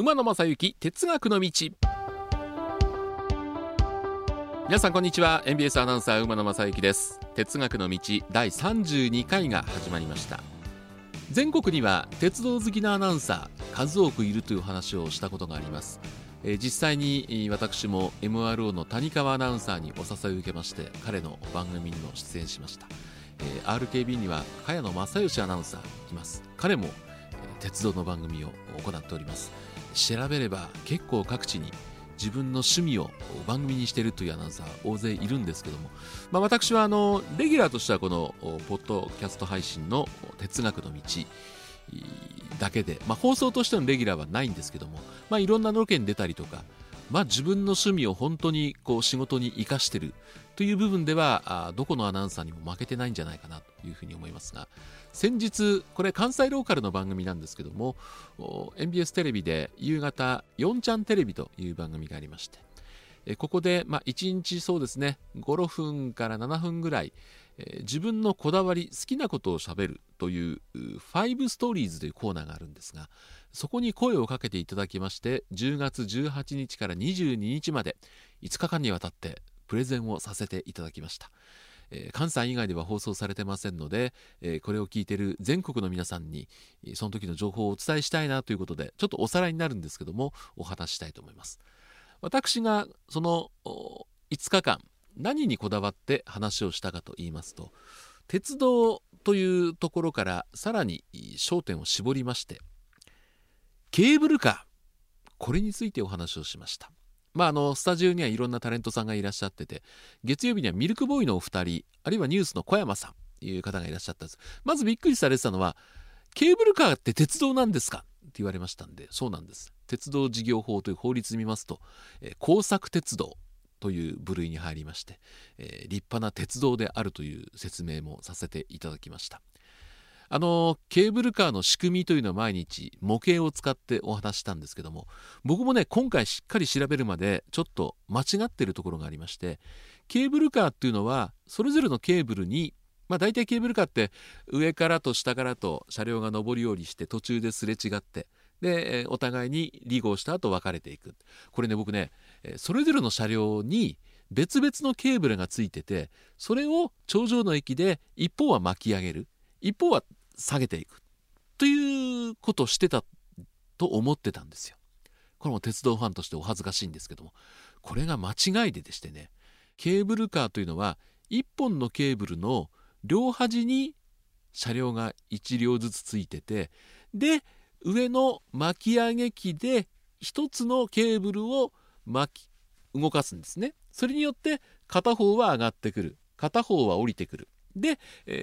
馬野正幸哲学の道。皆さんこんにちは。NBS アナウンサー馬野正幸です。哲学の道第32回が始まりました。全国には鉄道好きなアナウンサー数多くいるという話をしたことがあります。実際に私も MRO の谷川アナウンサーにお誘いを受けまして彼の番組にも出演しました、え RKB には茅野正義アナウンサーいます。彼も鉄道の番組を行っております。調べれば結構各地に自分の趣味を番組にしているというアナウンサー大勢いるんですけども、まあ、私はあのレギュラーとしてはこのポッドキャスト配信の哲学の道だけで、まあ、放送としてのレギュラーはないんですけども、まあ、いろんなロケに出たりとか、まあ、自分の趣味を本当にこう仕事に生かしてるという部分ではあどこのアナウンサーにも負けてないんじゃないかなというふうに思いますが先日これ関西ローカルの番組なんですけども NBS テレビで夕方4ちゃんテレビという番組がありましてここで、まあ、1日そうですね56分から7分ぐらい自分のこだわり好きなことをしゃべるという5ストーリーズというコーナーがあるんですがそこに声をかけていただきまして10月18日から22日まで5日間にわたってプレゼンをさせていただきました、えー、関西以外では放送されてませんので、えー、これを聞いている全国の皆さんにその時の情報をお伝えしたいなということでちょっとおさらいになるんですけどもお話したいと思います。私がその5日間何にこだわって話をしたかと言いますと鉄道というところからさらに焦点を絞りましてケーブルカーこれについてお話をしました。まああのスタジオにはいろんなタレントさんがいらっしゃってて月曜日にはミルクボーイのお二人あるいはニュースの小山さんという方がいらっしゃったんです。まずびっくりされてたのはケーブルカーって鉄道なんですかって言われましたんでそうなんです。鉄道事業法という法律見ますと、えー、工作鉄道という部類に入りまして、えー、立派な鉄道であるという説明もさせていただきました。あのケーブルカーの仕組みというのは毎日模型を使ってお話したんですけども僕もね今回しっかり調べるまでちょっと間違ってるところがありましてケーブルカーっていうのはそれぞれのケーブルにまあ大体ケーブルカーって上からと下からと車両が上り下りして途中ですれ違ってでお互いに離合した後別れていく。これね僕ねそれぞれの車両に別々のケーブルがついててそれを頂上の駅で一方は巻き上げる。一方は下げていく。ということをしてたと思ってたんですよ。これも鉄道ファンとしてお恥ずかしいんですけども。これが間違いででしてね。ケーブルカーというのは1本のケーブルの両端に車両が1両ずつついててで上の巻き上げ機で1つのケーブルを巻き動かすんですね。それによって片方は上がってくる片方は降りてくるで、え